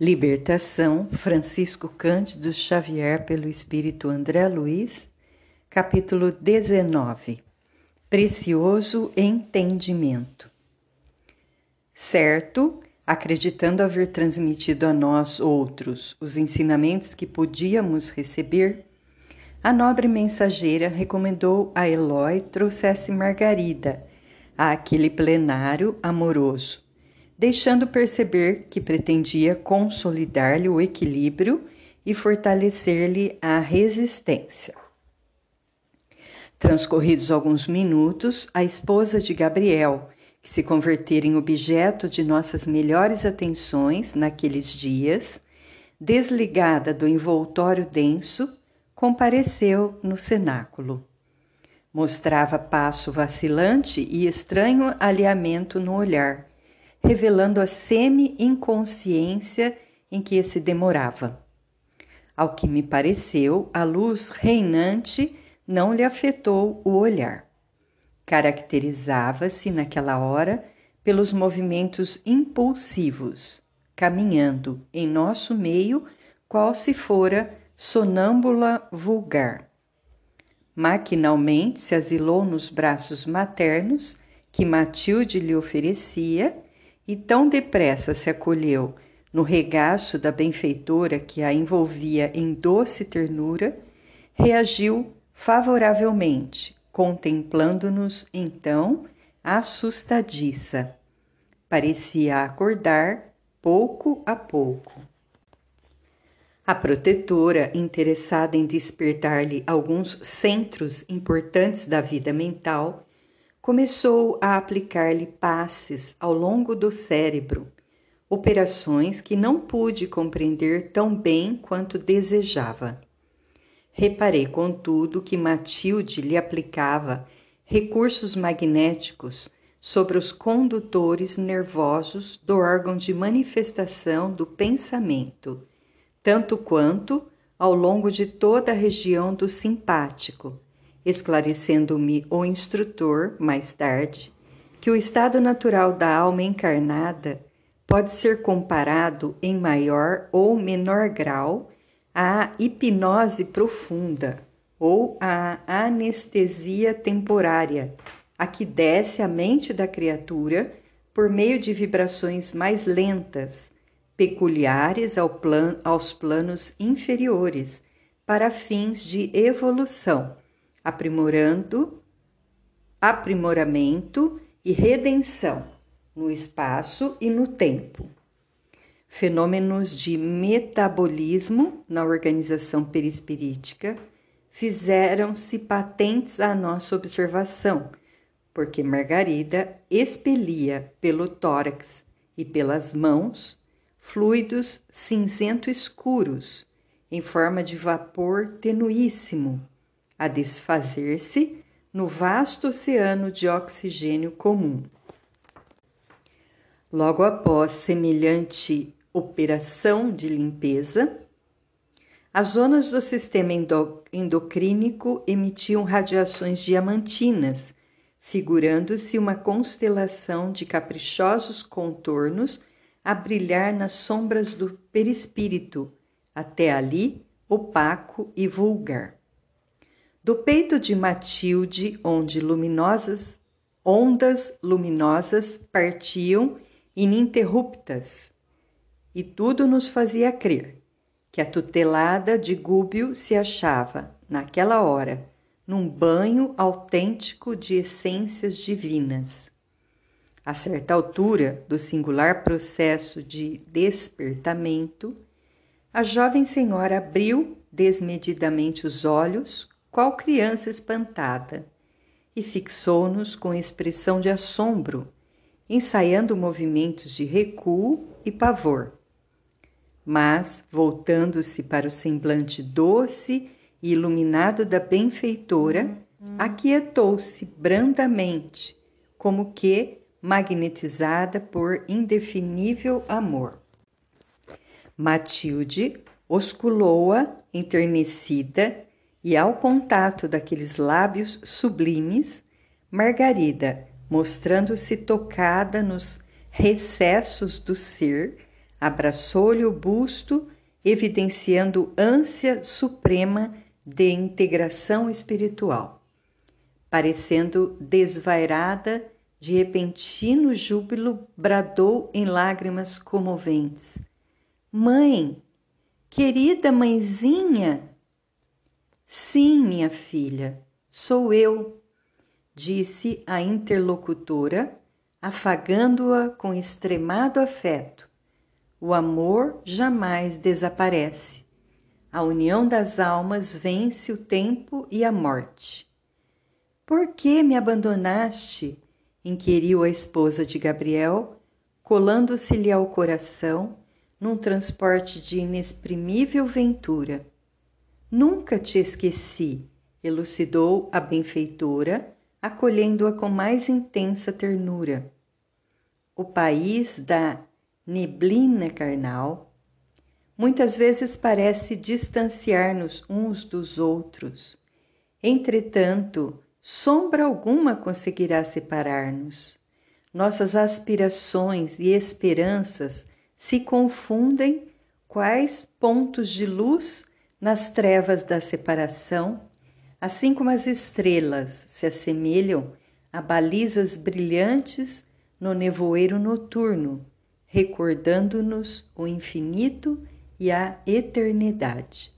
Libertação, Francisco Cândido Xavier, pelo Espírito André Luiz, capítulo 19 Precioso Entendimento. Certo, acreditando haver transmitido a nós outros os ensinamentos que podíamos receber, a nobre mensageira recomendou a Eloy trouxesse Margarida a aquele plenário amoroso deixando perceber que pretendia consolidar-lhe o equilíbrio e fortalecer-lhe a resistência. Transcorridos alguns minutos, a esposa de Gabriel, que se convertera em objeto de nossas melhores atenções naqueles dias, desligada do envoltório denso, compareceu no cenáculo. Mostrava passo vacilante e estranho alinhamento no olhar revelando a semi-inconsciência em que se demorava. Ao que me pareceu, a luz reinante não lhe afetou o olhar. Caracterizava-se naquela hora pelos movimentos impulsivos, caminhando em nosso meio, qual se fora sonâmbula vulgar. Maquinalmente se asilou nos braços maternos que Matilde lhe oferecia e tão depressa se acolheu no regaço da benfeitora que a envolvia em doce ternura, reagiu favoravelmente, contemplando-nos então assustadiça. Parecia acordar pouco a pouco. A protetora, interessada em despertar-lhe alguns centros importantes da vida mental, começou a aplicar-lhe passes ao longo do cérebro, operações que não pude compreender tão bem quanto desejava. Reparei, contudo, que Matilde lhe aplicava recursos magnéticos sobre os condutores nervosos do órgão de manifestação do pensamento, tanto quanto ao longo de toda a região do simpático, esclarecendo-me o instrutor, mais tarde, que o estado natural da alma encarnada pode ser comparado em maior ou menor grau à hipnose profunda ou à anestesia temporária, a que desce a mente da criatura por meio de vibrações mais lentas, peculiares ao plan aos planos inferiores, para fins de evolução aprimorando, aprimoramento e redenção no espaço e no tempo. Fenômenos de metabolismo na organização perispirítica fizeram-se patentes à nossa observação, porque Margarida expelia pelo tórax e pelas mãos fluidos cinzento escuros, em forma de vapor tenuíssimo, a desfazer-se no vasto oceano de oxigênio comum. Logo após semelhante operação de limpeza, as zonas do sistema endocrínico emitiam radiações diamantinas, figurando-se uma constelação de caprichosos contornos a brilhar nas sombras do perispírito, até ali opaco e vulgar. Do peito de Matilde, onde luminosas ondas luminosas partiam ininterruptas, e tudo nos fazia crer que a tutelada de Gúbio se achava, naquela hora, num banho autêntico de essências divinas. A certa altura do singular processo de despertamento, a jovem senhora abriu desmedidamente os olhos qual criança espantada, e fixou-nos com expressão de assombro, ensaiando movimentos de recuo e pavor. Mas, voltando-se para o semblante doce e iluminado da benfeitora, aquietou-se brandamente, como que magnetizada por indefinível amor. Matilde osculou-a enternecida e ao contato daqueles lábios sublimes, Margarida, mostrando-se tocada nos recessos do ser, Abraçou-lhe o busto, evidenciando ânsia suprema de integração espiritual. Parecendo desvairada de repentino júbilo, bradou em lágrimas comoventes: Mãe, querida mãezinha! Sim, minha filha, sou eu, disse a interlocutora, afagando-a com extremado afeto. O amor jamais desaparece. A união das almas vence o tempo e a morte. Por que me abandonaste? inquiriu a esposa de Gabriel, colando-se-lhe ao coração num transporte de inexprimível ventura. Nunca te esqueci, elucidou a benfeitora, acolhendo-a com mais intensa ternura. O país da neblina carnal muitas vezes parece distanciar-nos uns dos outros. Entretanto, sombra alguma conseguirá separar-nos. Nossas aspirações e esperanças se confundem quais pontos de luz nas trevas da separação, assim como as estrelas se assemelham a balizas brilhantes no nevoeiro noturno, recordando-nos o infinito e a eternidade.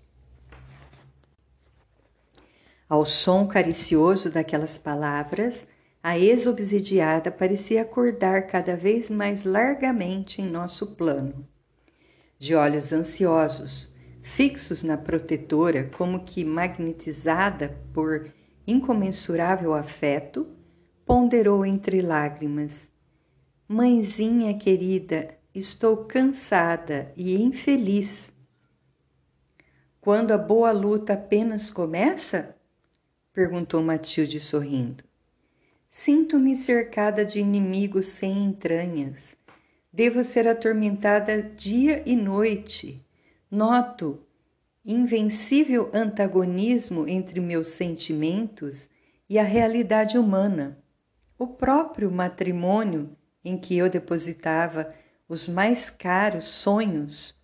Ao som caricioso daquelas palavras, a ex-obsidiada parecia acordar cada vez mais largamente em nosso plano. De olhos ansiosos, fixos na protetora, como que magnetizada por incomensurável afeto, ponderou entre lágrimas: Mãezinha querida, estou cansada e infeliz. Quando a boa luta apenas começa? perguntou Matilde sorrindo. Sinto-me cercada de inimigos sem entranhas. Devo ser atormentada dia e noite. Noto invencível antagonismo entre meus sentimentos e a realidade humana. O próprio matrimônio em que eu depositava os mais caros sonhos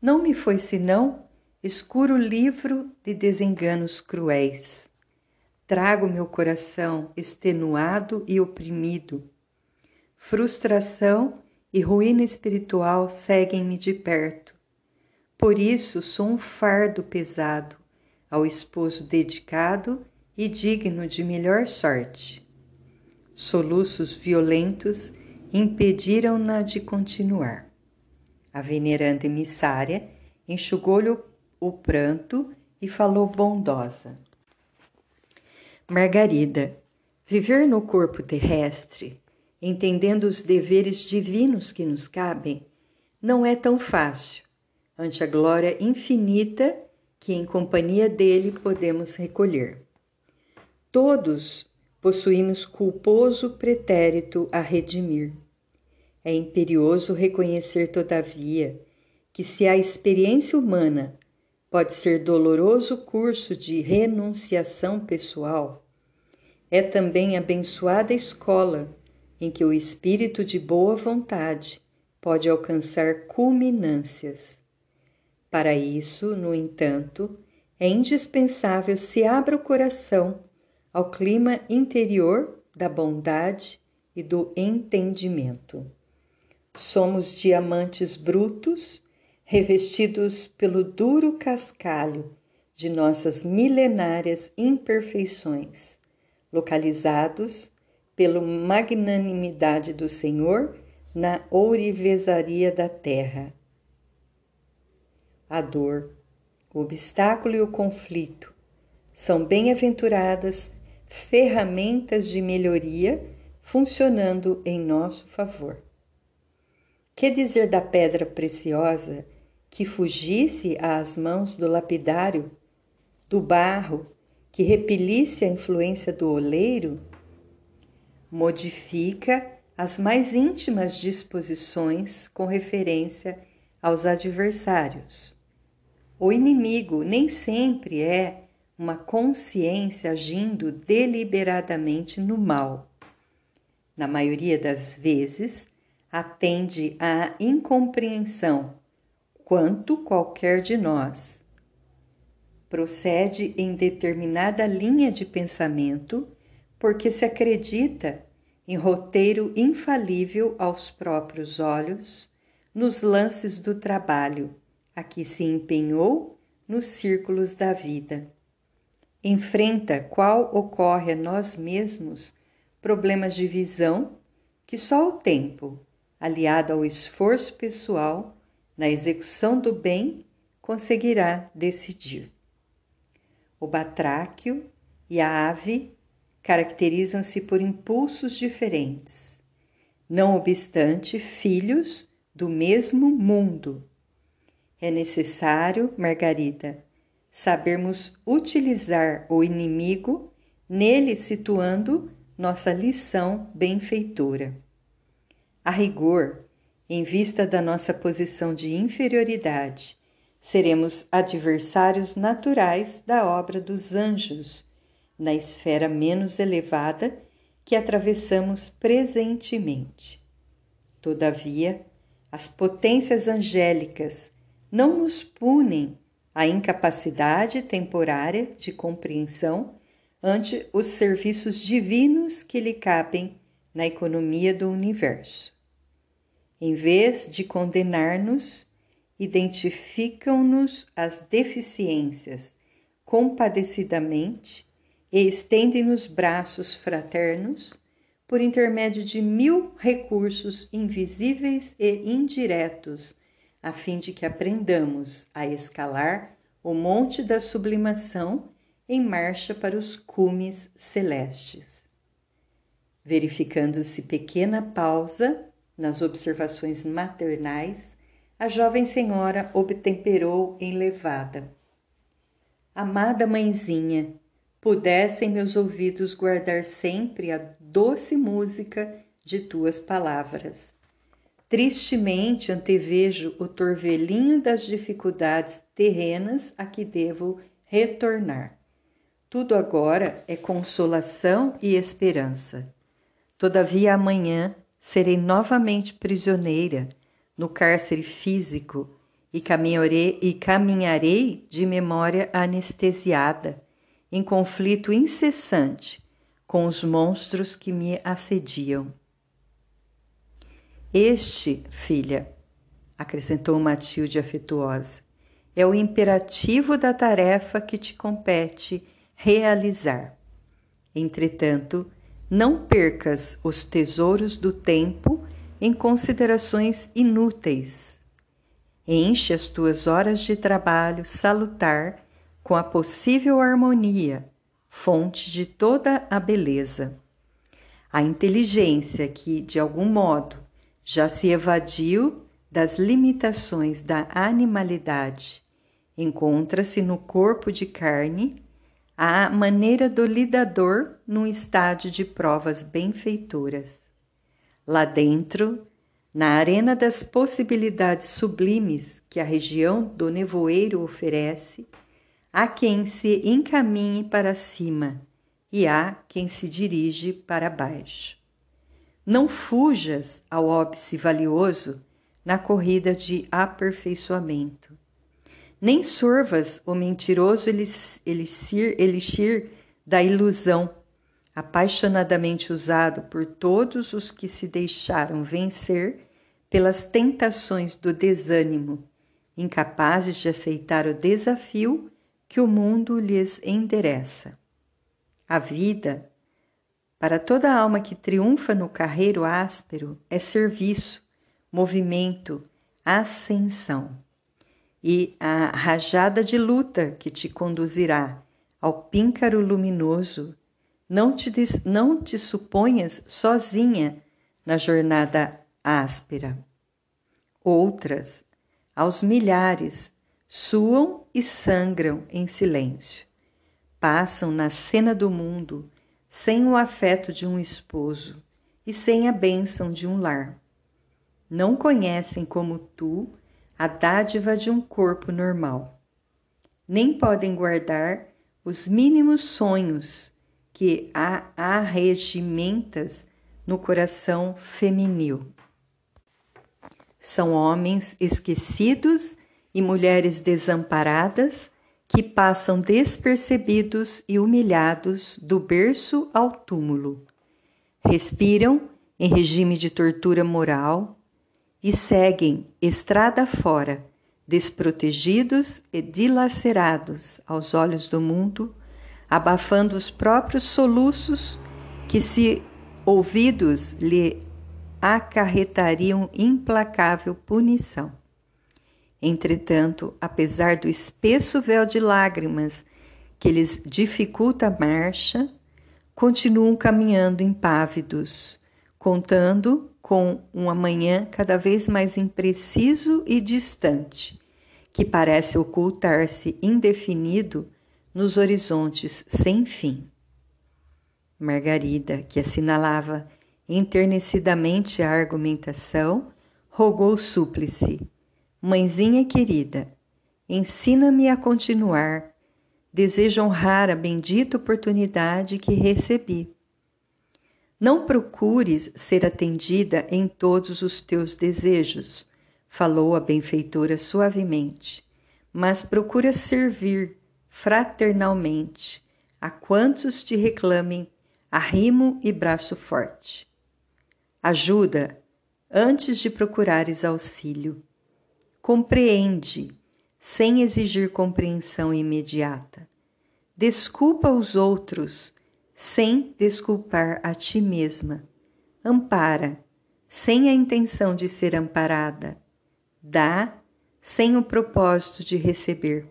não me foi senão escuro livro de desenganos cruéis. Trago meu coração extenuado e oprimido. Frustração e ruína espiritual seguem-me de perto. Por isso sou um fardo pesado ao esposo dedicado e digno de melhor sorte. Soluços violentos impediram-na de continuar. A veneranda emissária enxugou-lhe o pranto e falou bondosa. Margarida, viver no corpo terrestre, entendendo os deveres divinos que nos cabem, não é tão fácil, ante a glória infinita que em companhia dele podemos recolher. Todos possuímos culposo pretérito a redimir. É imperioso reconhecer, todavia, que se a experiência humana pode ser doloroso curso de renunciação pessoal, é também abençoada escola em que o espírito de boa vontade pode alcançar culminâncias. Para isso, no entanto, é indispensável se abra o coração ao clima interior da bondade e do entendimento. Somos diamantes brutos revestidos pelo duro cascalho de nossas milenárias imperfeições, localizados pela magnanimidade do Senhor na ourivesaria da terra. A dor, o obstáculo e o conflito são bem-aventuradas ferramentas de melhoria funcionando em nosso favor. Que dizer da pedra preciosa que fugisse às mãos do lapidário, do barro que repelisse a influência do oleiro, modifica as mais íntimas disposições com referência aos adversários. O inimigo nem sempre é uma consciência agindo deliberadamente no mal. Na maioria das vezes, atende à incompreensão, quanto qualquer de nós. Procede em determinada linha de pensamento porque se acredita em roteiro infalível aos próprios olhos nos lances do trabalho a que se empenhou nos círculos da vida. Enfrenta qual ocorre a nós mesmos problemas de visão que só o tempo, aliado ao esforço pessoal na execução do bem, conseguirá decidir. O batráquio e a ave caracterizam-se por impulsos diferentes, não obstante filhos do mesmo mundo. É necessário, Margarida, sabermos utilizar o inimigo, nele situando nossa lição benfeitora. A rigor, em vista da nossa posição de inferioridade, seremos adversários naturais da obra dos anjos, na esfera menos elevada que atravessamos presentemente. Todavia, as potências angélicas não nos punem a incapacidade temporária de compreensão ante os serviços divinos que lhe cabem na economia do universo. Em vez de condenar-nos, identificam-nos as deficiências compadecidamente e estendem-nos braços fraternos por intermédio de mil recursos invisíveis e indiretos, a fim de que aprendamos a escalar o monte da sublimação em marcha para os cumes celestes. Verificando-se pequena pausa nas observações maternais, a jovem senhora obtemperou em levada. Amada mãezinha, pudessem meus ouvidos guardar sempre a doce música de tuas palavras. Tristemente antevejo o torvelinho das dificuldades terrenas a que devo retornar. Tudo agora é consolação e esperança. Todavia amanhã serei novamente prisioneira no cárcere físico e caminharei, e caminharei de memória anestesiada, em conflito incessante com os monstros que me assediam. Este, filha, acrescentou Matilde afetuosa, é o imperativo da tarefa que te compete realizar. Entretanto, não percas os tesouros do tempo em considerações inúteis. Enche as tuas horas de trabalho salutar com a possível harmonia, fonte de toda a beleza. A inteligência que, de algum modo, já se evadiu das limitações da animalidade, encontra-se no corpo de carne à maneira do lidador num estádio de provas benfeitoras. Lá dentro, na arena das possibilidades sublimes que a região do nevoeiro oferece, há quem se encaminhe para cima e há quem se dirige para baixo. Não fujas ao óbice valioso na corrida de aperfeiçoamento nem sorvas o mentiroso elixir, elixir da ilusão, apaixonadamente usado por todos os que se deixaram vencer pelas tentações do desânimo, incapazes de aceitar o desafio que o mundo lhes endereça. A vida, para toda alma que triunfa no carreiro áspero, é serviço, movimento, ascensão e a rajada de luta que te conduzirá ao píncaro luminoso. Não te, não te suponhas sozinha na jornada áspera. Outras, aos milhares, suam e sangram em silêncio. Passam na cena do mundo sem o afeto de um esposo e sem a bênção de um lar. Não conhecem como tu a dádiva de um corpo normal. Nem podem guardar os mínimos sonhos que há arregimentas no coração feminil. São homens esquecidos e mulheres desamparadas que passam despercebidos e humilhados do berço ao túmulo. Respiram em regime de tortura moral e seguem estrada fora, desprotegidos e dilacerados aos olhos do mundo, abafando os próprios soluços que, se ouvidos, lhe acarretariam implacável punição. Entretanto, apesar do espesso véu de lágrimas que lhes dificulta a marcha, continuam caminhando impávidos, contando com um amanhã cada vez mais impreciso e distante, que parece ocultar-se indefinido nos horizontes sem fim. Margarida, que assinalava enternecidamente a argumentação, rogou súplice Mãezinha querida, ensina-me a continuar. Desejo honrar a bendita oportunidade que recebi. Não procures ser atendida em todos os teus desejos, falou a benfeitora suavemente, mas procura servir fraternalmente a quantos te reclamem arrimo e braço forte. Ajuda antes de procurares auxílio compreende, sem exigir compreensão imediata. Desculpa os outros, sem desculpar a ti mesma. Ampara, sem a intenção de ser amparada. Dá, sem o propósito de receber.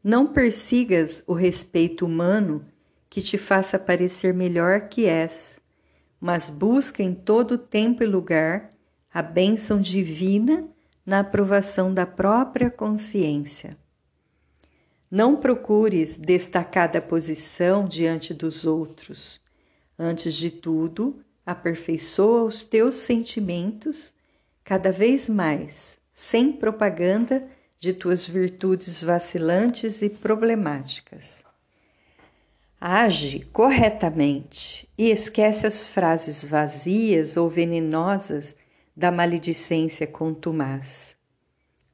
Não persigas o respeito humano que te faça parecer melhor que és, mas busca em todo tempo e lugar a bênção divina na aprovação da própria consciência. Não procures destacada posição diante dos outros. Antes de tudo, aperfeiçoa os teus sentimentos cada vez mais, sem propaganda de tuas virtudes vacilantes e problemáticas. Age corretamente e esquece as frases vazias ou venenosas da maledicência contumaz.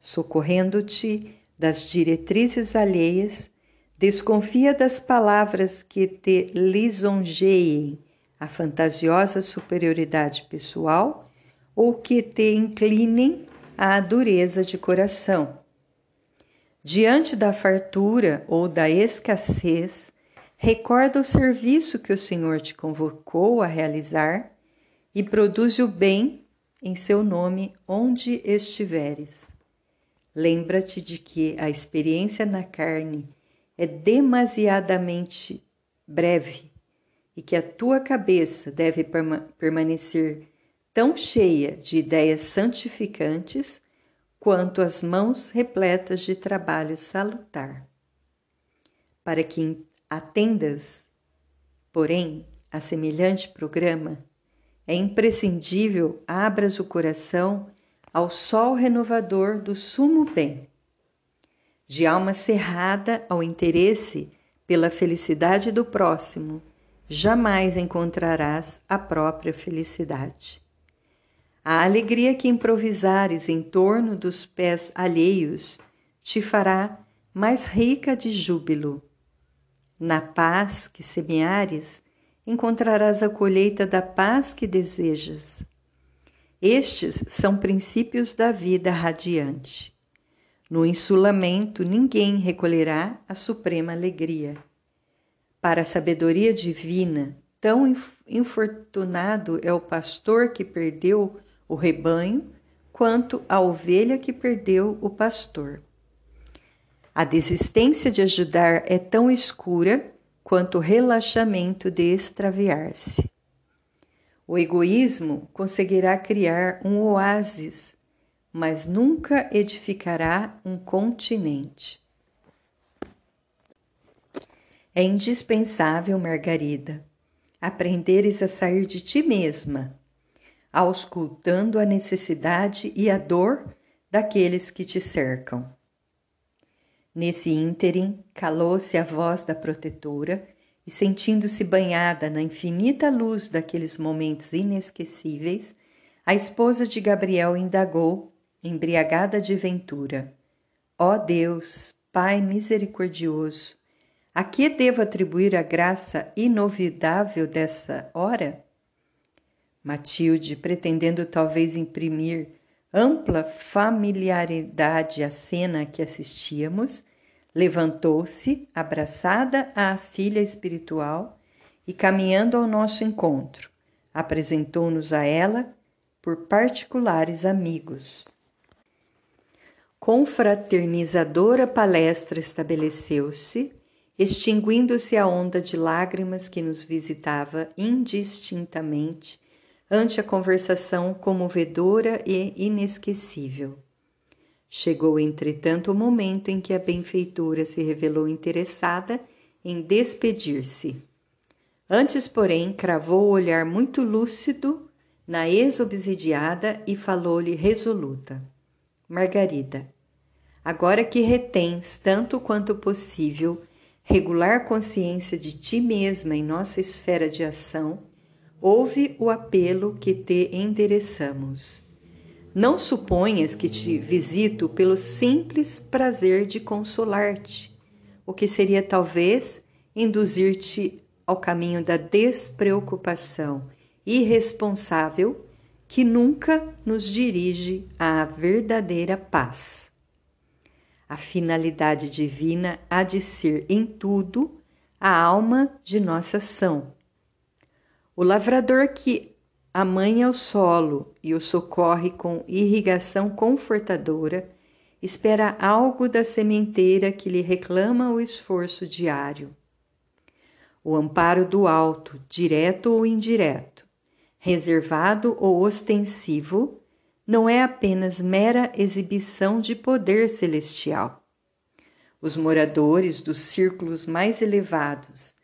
Socorrendo-te das diretrizes alheias, desconfia das palavras que te lisonjeiem a fantasiosa superioridade pessoal ou que te inclinem à dureza de coração. Diante da fartura ou da escassez, recorda o serviço que o Senhor te convocou a realizar e produz o bem em seu nome onde estiveres. Lembra-te de que a experiência na carne é demasiadamente breve e que a tua cabeça deve permanecer tão cheia de ideias santificantes quanto as mãos repletas de trabalho salutar. Para que atendas, porém, a semelhante programa, é imprescindível abras o coração ao sol renovador do sumo bem. De alma cerrada ao interesse pela felicidade do próximo, jamais encontrarás a própria felicidade. A alegria que improvisares em torno dos pés alheios te fará mais rica de júbilo. Na paz que semeares, encontrarás a colheita da paz que desejas. Estes são princípios da vida radiante. No insulamento, ninguém recolherá a suprema alegria. Para a sabedoria divina, tão infortunado é o pastor que perdeu o rebanho, quanto a ovelha que perdeu o pastor. A desistência de ajudar é tão escura quanto relaxamento de extraviar-se. O egoísmo conseguirá criar um oásis, mas nunca edificará um continente. É indispensável, Margarida, aprenderes a sair de ti mesma, auscultando a necessidade e a dor daqueles que te cercam. Nesse ínterim, calou-se a voz da protetora e, sentindo-se banhada na infinita luz daqueles momentos inesquecíveis, a esposa de Gabriel indagou, embriagada de ventura: Ó Deus, Pai misericordioso, a que devo atribuir a graça inovidável dessa hora? Matilde, pretendendo talvez imprimir ampla familiaridade à cena que assistíamos, levantou-se, abraçada à filha espiritual e, caminhando ao nosso encontro, apresentou-nos a ela por particulares amigos. Confraternizadora palestra estabeleceu-se, extinguindo-se a onda de lágrimas que nos visitava indistintamente ante a conversação comovedora e inesquecível. Chegou, entretanto, o momento em que a benfeitora se revelou interessada em despedir-se. Antes, porém, cravou o olhar muito lúcido na ex-obsidiada e falou-lhe resoluta: Margarida, agora que retens tanto quanto possível regular consciência de ti mesma em nossa esfera de ação, ouve o apelo que te endereçamos. Não suponhas que te visito pelo simples prazer de consolar-te, o que seria talvez induzir-te ao caminho da despreocupação irresponsável que nunca nos dirige à verdadeira paz. A finalidade divina há de ser em tudo a alma de nossa ação. O lavrador que amanha o solo e o socorre com irrigação confortadora espera algo da sementeira que lhe reclama o esforço diário o amparo do alto, direto ou indireto, reservado ou ostensivo, não é apenas mera exibição de poder celestial. Os moradores dos círculos mais elevados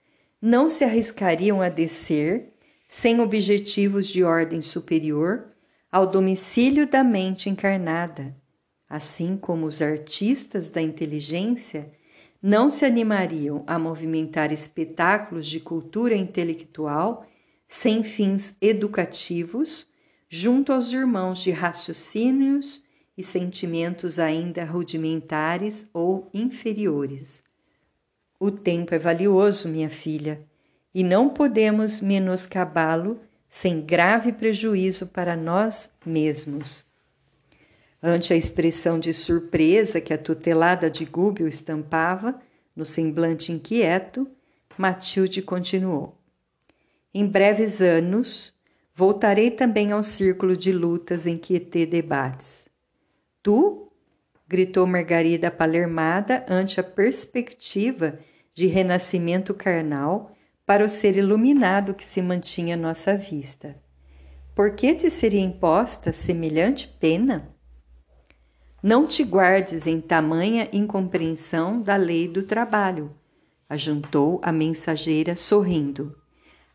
não se arriscariam a descer, sem objetivos de ordem superior, ao domicílio da mente encarnada, assim como os artistas da inteligência não se animariam a movimentar espetáculos de cultura intelectual sem fins educativos junto aos irmãos de raciocínios e sentimentos ainda rudimentares ou inferiores. O tempo é valioso, minha filha, e não podemos menoscabá-lo sem grave prejuízo para nós mesmos. Ante a expressão de surpresa que a tutelada de Gúbio estampava no semblante inquieto, Matilde continuou. Em breves anos, voltarei também ao círculo de lutas em que te debates. Tu? gritou Margarida palermada ante a perspectiva de renascimento carnal para o ser iluminado que se mantinha à nossa vista. Por que te seria imposta semelhante pena? Não te guardes em tamanha incompreensão da lei do trabalho, ajuntou a mensageira sorrindo.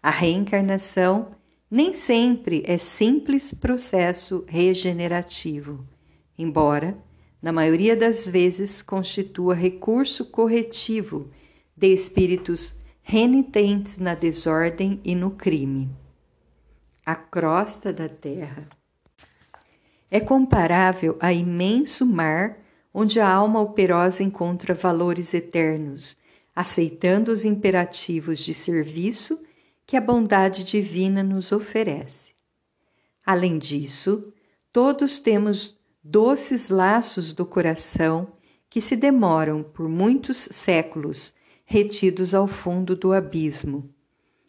A reencarnação nem sempre é simples processo regenerativo, embora, na maioria das vezes, constitua recurso corretivo de espíritos renitentes na desordem e no crime. A crosta da terra é comparável a imenso mar onde a alma operosa encontra valores eternos, aceitando os imperativos de serviço que a bondade divina nos oferece. Além disso, todos temos doces laços do coração que se demoram por muitos séculos retidos ao fundo do abismo.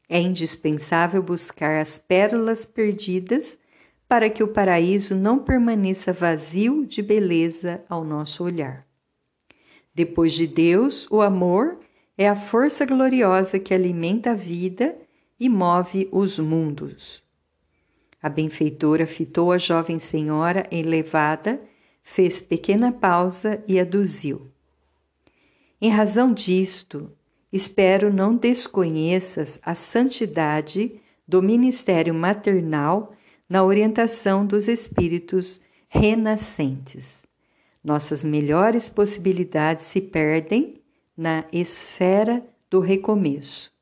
É indispensável buscar as pérolas perdidas para que o paraíso não permaneça vazio de beleza ao nosso olhar. Depois de Deus, o amor é a força gloriosa que alimenta a vida e move os mundos. A benfeitora fitou a jovem senhora elevada, fez pequena pausa e aduziu. Em razão disto, espero não desconheças a santidade do ministério maternal na orientação dos espíritos renascentes. Nossas melhores possibilidades se perdem na esfera do recomeço,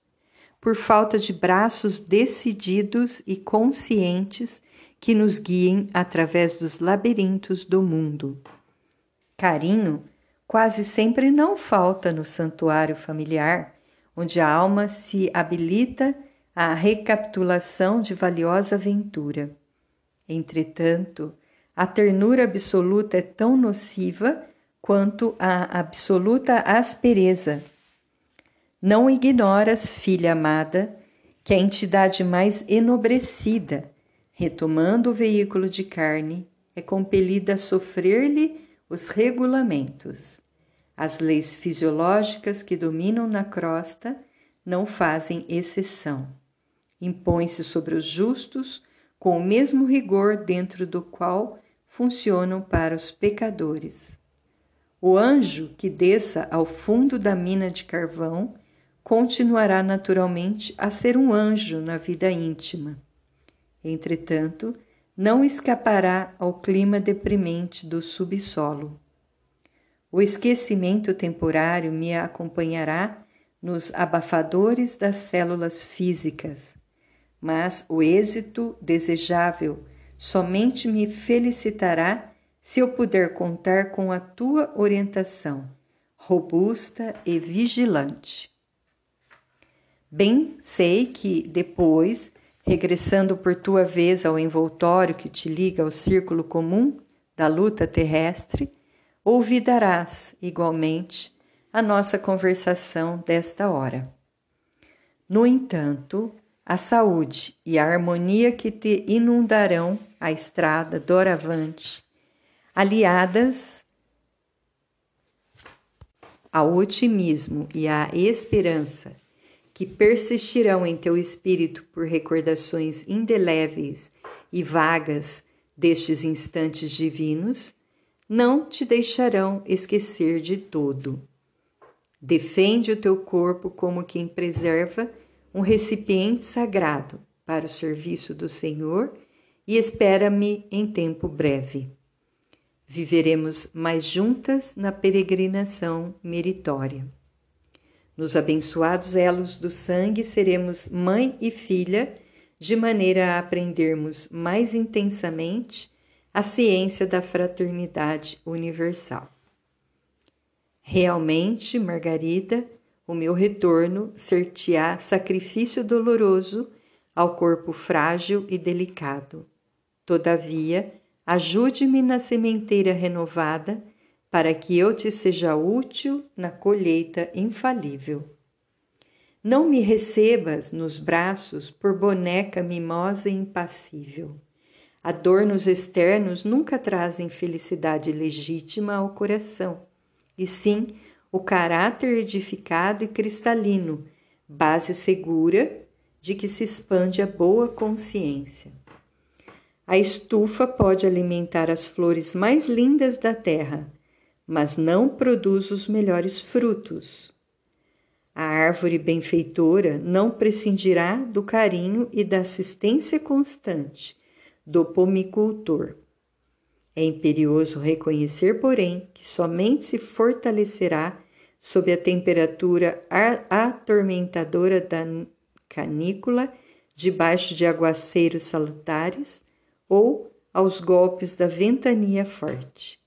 por falta de braços decididos e conscientes que nos guiem através dos labirintos do mundo. Carinho quase sempre não falta no santuário familiar, onde a alma se habilita à recapitulação de valiosa aventura. Entretanto, a ternura absoluta é tão nociva quanto a absoluta aspereza. Não ignoras, filha amada, que a entidade mais enobrecida, retomando o veículo de carne, é compelida a sofrer-lhe os regulamentos. As leis fisiológicas que dominam na crosta não fazem exceção. Impõe-se sobre os justos com o mesmo rigor dentro do qual funcionam para os pecadores. O anjo que desça ao fundo da mina de carvão continuará naturalmente a ser um anjo na vida íntima. Entretanto, não escapará ao clima deprimente do subsolo. O esquecimento temporário me acompanhará nos abafadores das células físicas, mas o êxito desejável somente me felicitará se eu puder contar com a tua orientação, robusta e vigilante. Bem sei que depois, regressando por tua vez ao envoltório que te liga ao círculo comum da luta terrestre, ouvidarás igualmente a nossa conversação desta hora. No entanto, a saúde e a harmonia que te inundarão a estrada doravante, aliadas ao otimismo e à esperança que persistirão em teu espírito por recordações indeléveis e vagas destes instantes divinos, não te deixarão esquecer de todo. Defende o teu corpo como quem preserva um recipiente sagrado para o serviço do Senhor e espera-me em tempo breve. Viveremos mais juntas na peregrinação meritória. Nos abençoados elos do sangue seremos mãe e filha, de maneira a aprendermos mais intensamente a ciência da fraternidade universal. Realmente, Margarida, o meu retorno ser-te-á sacrifício doloroso ao corpo frágil e delicado. Todavia, ajude-me na sementeira renovada, para que eu te seja útil na colheita infalível. Não me recebas nos braços por boneca mimosa e impassível. Adornos externos nunca trazem felicidade legítima ao coração, e sim o caráter edificado e cristalino, base segura de que se expande a boa consciência. A estufa pode alimentar as flores mais lindas da terra, mas não produz os melhores frutos. A árvore benfeitora não prescindirá do carinho e da assistência constante do pomicultor. É imperioso reconhecer, porém, que somente se fortalecerá sob a temperatura atormentadora da canícula, debaixo de aguaceiros salutares ou aos golpes da ventania forte.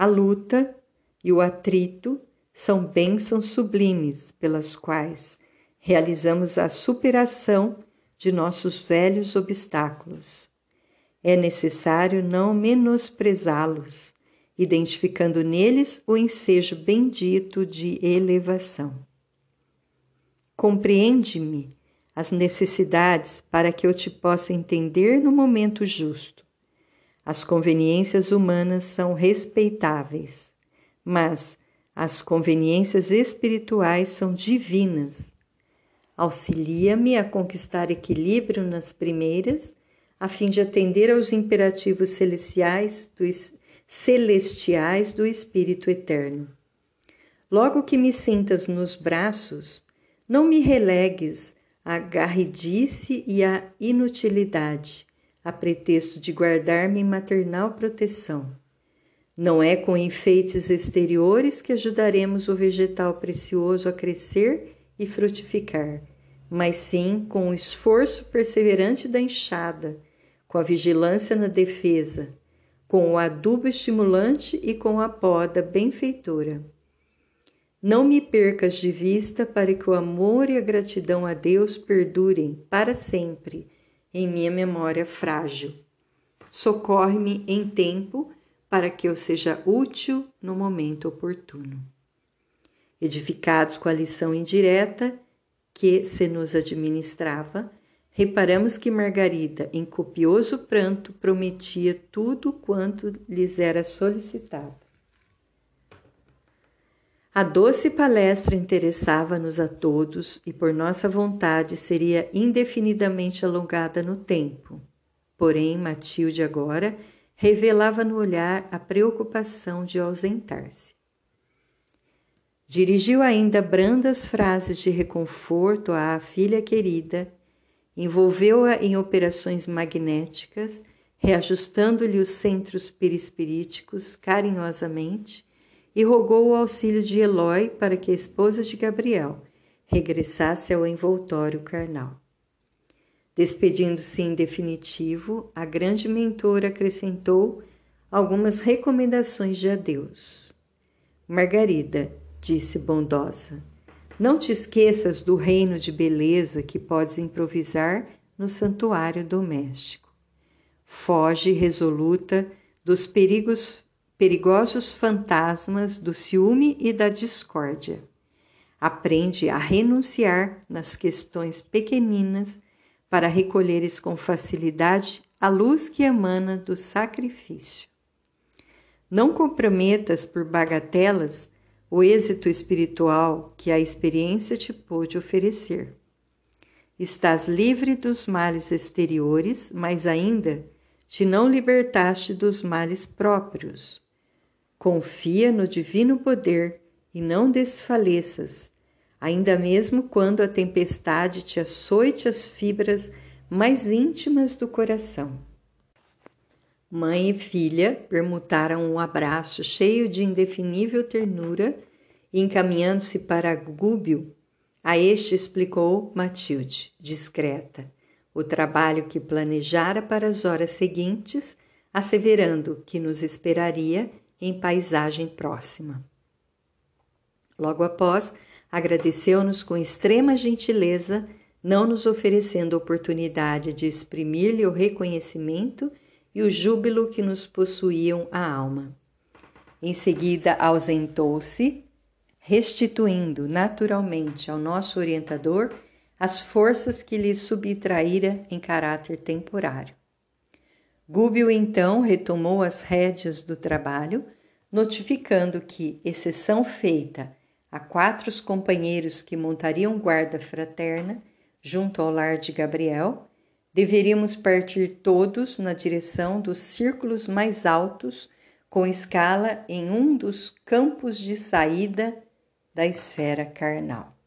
A luta e o atrito são bênçãos sublimes pelas quais realizamos a superação de nossos velhos obstáculos. É necessário não menosprezá-los, identificando neles o ensejo bendito de elevação. Compreende-me as necessidades para que eu te possa entender no momento justo. As conveniências humanas são respeitáveis, mas as conveniências espirituais são divinas. Auxilia-me a conquistar equilíbrio nas primeiras, a fim de atender aos imperativos celestiais do, celestiais do Espírito Eterno. Logo que me sintas nos braços, não me relegues à garridice e à inutilidade, a pretexto de guardar-me em maternal proteção. Não é com enfeites exteriores que ajudaremos o vegetal precioso a crescer e frutificar, mas sim com o esforço perseverante da enxada, com a vigilância na defesa, com o adubo estimulante e com a poda benfeitora. Não me percas de vista para que o amor e a gratidão a Deus perdurem para sempre em minha memória frágil. Socorre-me em tempo para que eu seja útil no momento oportuno. Edificados com a lição indireta que se nos administrava, reparamos que Margarida, em copioso pranto, prometia tudo quanto lhes era solicitado. A doce palestra interessava-nos a todos e, por nossa vontade, seria indefinidamente alongada no tempo. Porém, Matilde agora revelava no olhar a preocupação de ausentar-se. Dirigiu ainda brandas frases de reconforto à filha querida, envolveu-a em operações magnéticas, reajustando-lhe os centros perispiríticos carinhosamente e rogou o auxílio de Eloy para que a esposa de Gabriel regressasse ao envoltório carnal. Despedindo-se em definitivo, a grande mentora acrescentou algumas recomendações de adeus. Margarida, disse bondosa, não te esqueças do reino de beleza que podes improvisar no santuário doméstico. Foge resoluta dos perigos perigosos fantasmas do ciúme e da discórdia. Aprende a renunciar nas questões pequeninas para recolheres com facilidade a luz que emana do sacrifício. Não comprometas por bagatelas o êxito espiritual que a experiência te pôde oferecer. Estás livre dos males exteriores, mas ainda te não libertaste dos males próprios. Confia no divino poder e não desfaleças, ainda mesmo quando a tempestade te açoite as fibras mais íntimas do coração. Mãe e filha permutaram um abraço cheio de indefinível ternura e, encaminhando-se para Gúbio, a este explicou Matilde, discreta, o trabalho que planejara para as horas seguintes, asseverando que nos esperaria em paisagem próxima. Logo após, agradeceu-nos com extrema gentileza, não nos oferecendo oportunidade de exprimir-lhe o reconhecimento e o júbilo que nos possuíam a alma. Em seguida, ausentou-se, restituindo naturalmente ao nosso orientador as forças que lhe subtraíra em caráter temporário. Gúbio então retomou as rédeas do trabalho, notificando que, exceção feita a quatro companheiros que montariam guarda fraterna junto ao lar de Gabriel, deveríamos partir todos na direção dos círculos mais altos, com escala em um dos campos de saída da esfera carnal.